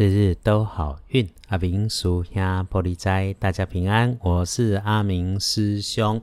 日日都好运，阿明叔兄玻璃斋，大家平安。我是阿明师兄。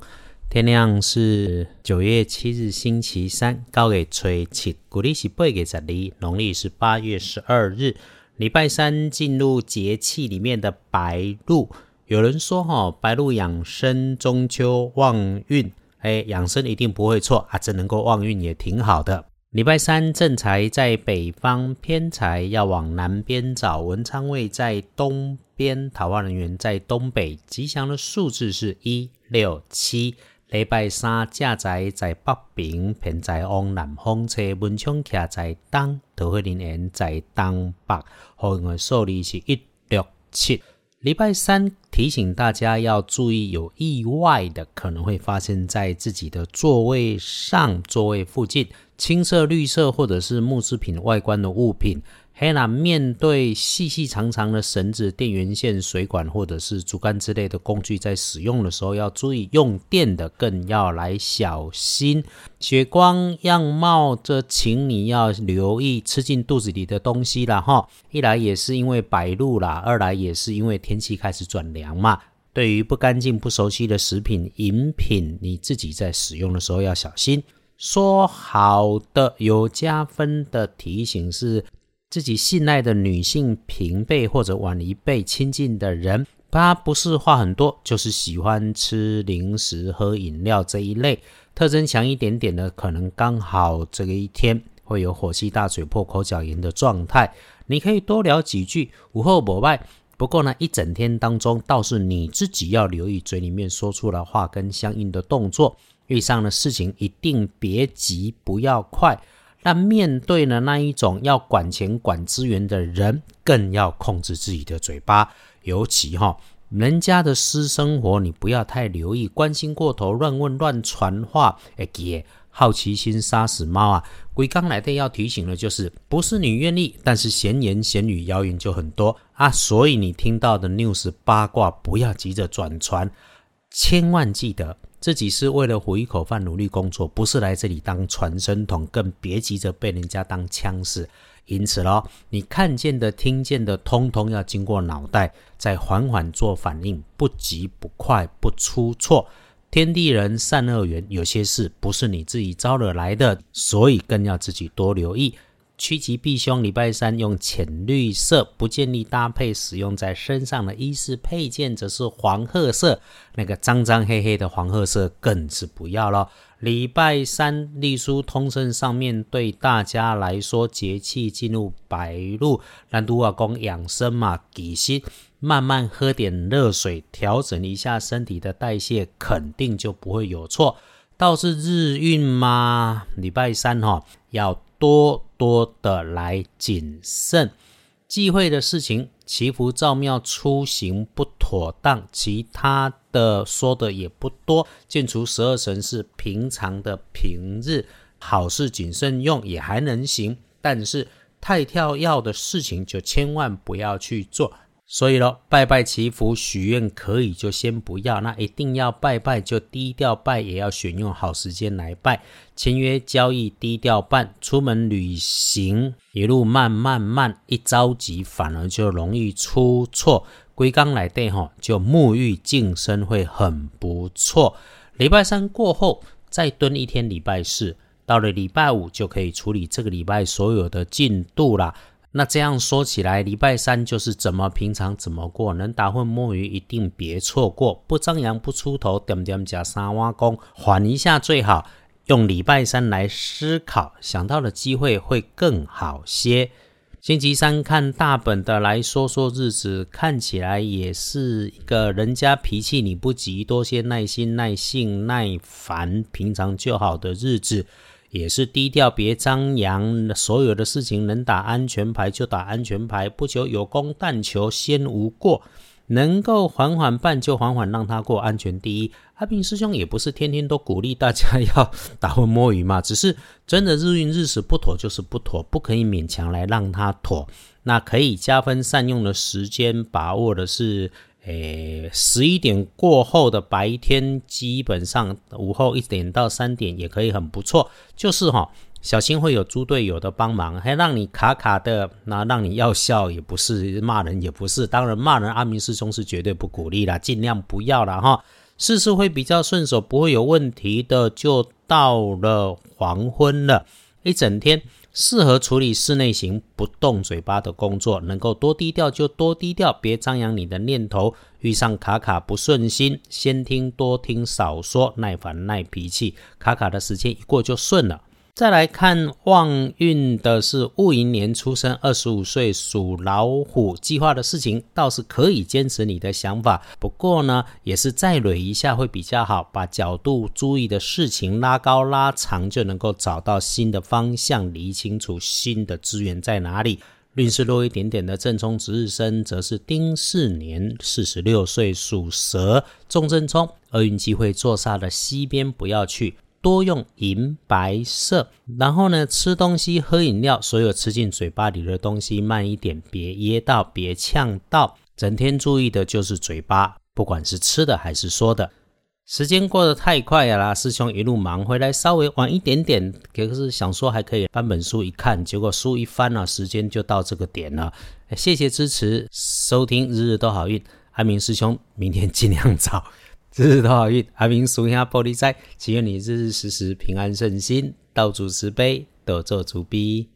天亮是九月七日，星期三，高给吹七，古历是八月十二，农历是八月十二日，礼拜三进入节气里面的白露。有人说哈，白露养生，中秋旺运。哎，养生一定不会错啊，这能够旺运也挺好的。礼拜三正财在北方，偏财要往南边找。文昌位在东边，桃花人员在东北。吉祥的数字是一六七。礼拜三正财在北边，偏财往南方车。文昌徛在东，桃花人员在东北。好运的数字是一六七。礼拜三提醒大家要注意，有意外的可能会发生在自己的座位上、座位附近。青色、绿色或者是木制品外观的物品，黑啦，面对细细长长的绳子、电源线、水管或者是竹竿之类的工具，在使用的时候要注意，用电的更要来小心。血光样貌，这请你要留意吃进肚子里的东西了哈。一来也是因为白露啦，二来也是因为天气开始转凉嘛。对于不干净、不熟悉的食品、饮品，你自己在使用的时候要小心。说好的有加分的提醒是自己信赖的女性平辈或者晚一辈亲近的人，他不是话很多，就是喜欢吃零食、喝饮料这一类，特征强一点点的，可能刚好这个一天会有火气大、嘴破、口角炎的状态。你可以多聊几句，午后不外。不过呢，一整天当中倒是你自己要留意嘴里面说出来话跟相应的动作。遇上的事情一定别急，不要快。但面对呢那一种要管钱管资源的人，更要控制自己的嘴巴。尤其哈，人家的私生活你不要太留意，关心过头，乱问乱传话，哎给好奇心杀死猫啊！鬼刚来的要提醒的就是，不是你愿意，但是闲言闲语谣言就很多啊。所以你听到的 news 八卦，不要急着转传，千万记得。自己是为了糊一口饭努力工作，不是来这里当传声筒，更别急着被人家当枪使。因此咯，你看见的、听见的，通通要经过脑袋，再缓缓做反应，不急不快，不出错。天地人善恶缘，有些事不是你自己招惹来的，所以更要自己多留意。趋吉避凶，礼拜三用浅绿色，不建议搭配使用在身上的衣饰配件，则是黄褐色，那个脏脏黑黑的黄褐色更是不要了。礼拜三隶书通胜上面对大家来说，节气进入白露，南都阿公养生嘛，底心慢慢喝点热水，调整一下身体的代谢，肯定就不会有错。倒是日运嘛，礼拜三哈要。多多的来谨慎，忌讳的事情，祈福造庙出行不妥当，其他的说的也不多。建除十二神是平常的平日，好事谨慎用也还能行，但是太跳要的事情就千万不要去做。所以咯，拜拜祈福许愿可以就先不要，那一定要拜拜就低调拜，也要选用好时间来拜。签约交易低调办，出门旅行一路慢慢慢，一着急反而就容易出错。归刚来对吼，就沐浴净身会很不错。礼拜三过后再蹲一天，礼拜四到了礼拜五就可以处理这个礼拜所有的进度啦。那这样说起来，礼拜三就是怎么平常怎么过，能打混摸鱼一定别错过，不张扬不出头，点点加三挖工，缓一下最好。用礼拜三来思考，想到的机会会更好些。星期三看大本的来说说日子，看起来也是一个人家脾气你不急，多些耐心、耐性、耐烦，平常就好的日子。也是低调，别张扬。所有的事情能打安全牌就打安全牌，不求有功，但求先无过。能够缓缓办就缓缓让他过，安全第一。阿平师兄也不是天天都鼓励大家要打混摸鱼嘛，只是真的日运日时不妥就是不妥，不可以勉强来让他妥。那可以加分善用的时间，把握的是。诶，十一点过后的白天，基本上午后一点到三点也可以很不错。就是哈，小心会有猪队友的帮忙，还让你卡卡的，那让你要笑也不是，骂人也不是。当然骂人，阿明师兄是绝对不鼓励啦，尽量不要了哈。事事会比较顺手，不会有问题的。就到了黄昏了，一整天适合处理室内型不动嘴巴的工作，能够多低调就多低调，别张扬你的念头。遇上卡卡不顺心，先听多听少说，耐烦耐脾气，卡卡的时间一过就顺了。再来看旺运的是戊寅年出生，二十五岁属老虎，计划的事情倒是可以坚持你的想法，不过呢，也是再捋一下会比较好，把角度注意的事情拉高拉长，就能够找到新的方向，理清楚新的资源在哪里。运势弱一点点的正冲值日生，则是丁巳年四十六岁属蛇，重正冲，厄运机会坐煞的西边不要去。多用银白色，然后呢，吃东西喝饮料，所有吃进嘴巴里的东西慢一点，别噎到，别呛到。整天注意的就是嘴巴，不管是吃的还是说的。时间过得太快了啦，师兄一路忙回来，稍微晚一点点，可是想说还可以翻本书一看，结果书一翻了，时间就到这个点了。谢谢支持收听，日日都好运，安明师兄，明天尽量早。日日都好运，阿明属下玻璃仔，祈愿你日日时时平安顺心，道主慈悲，得做主逼。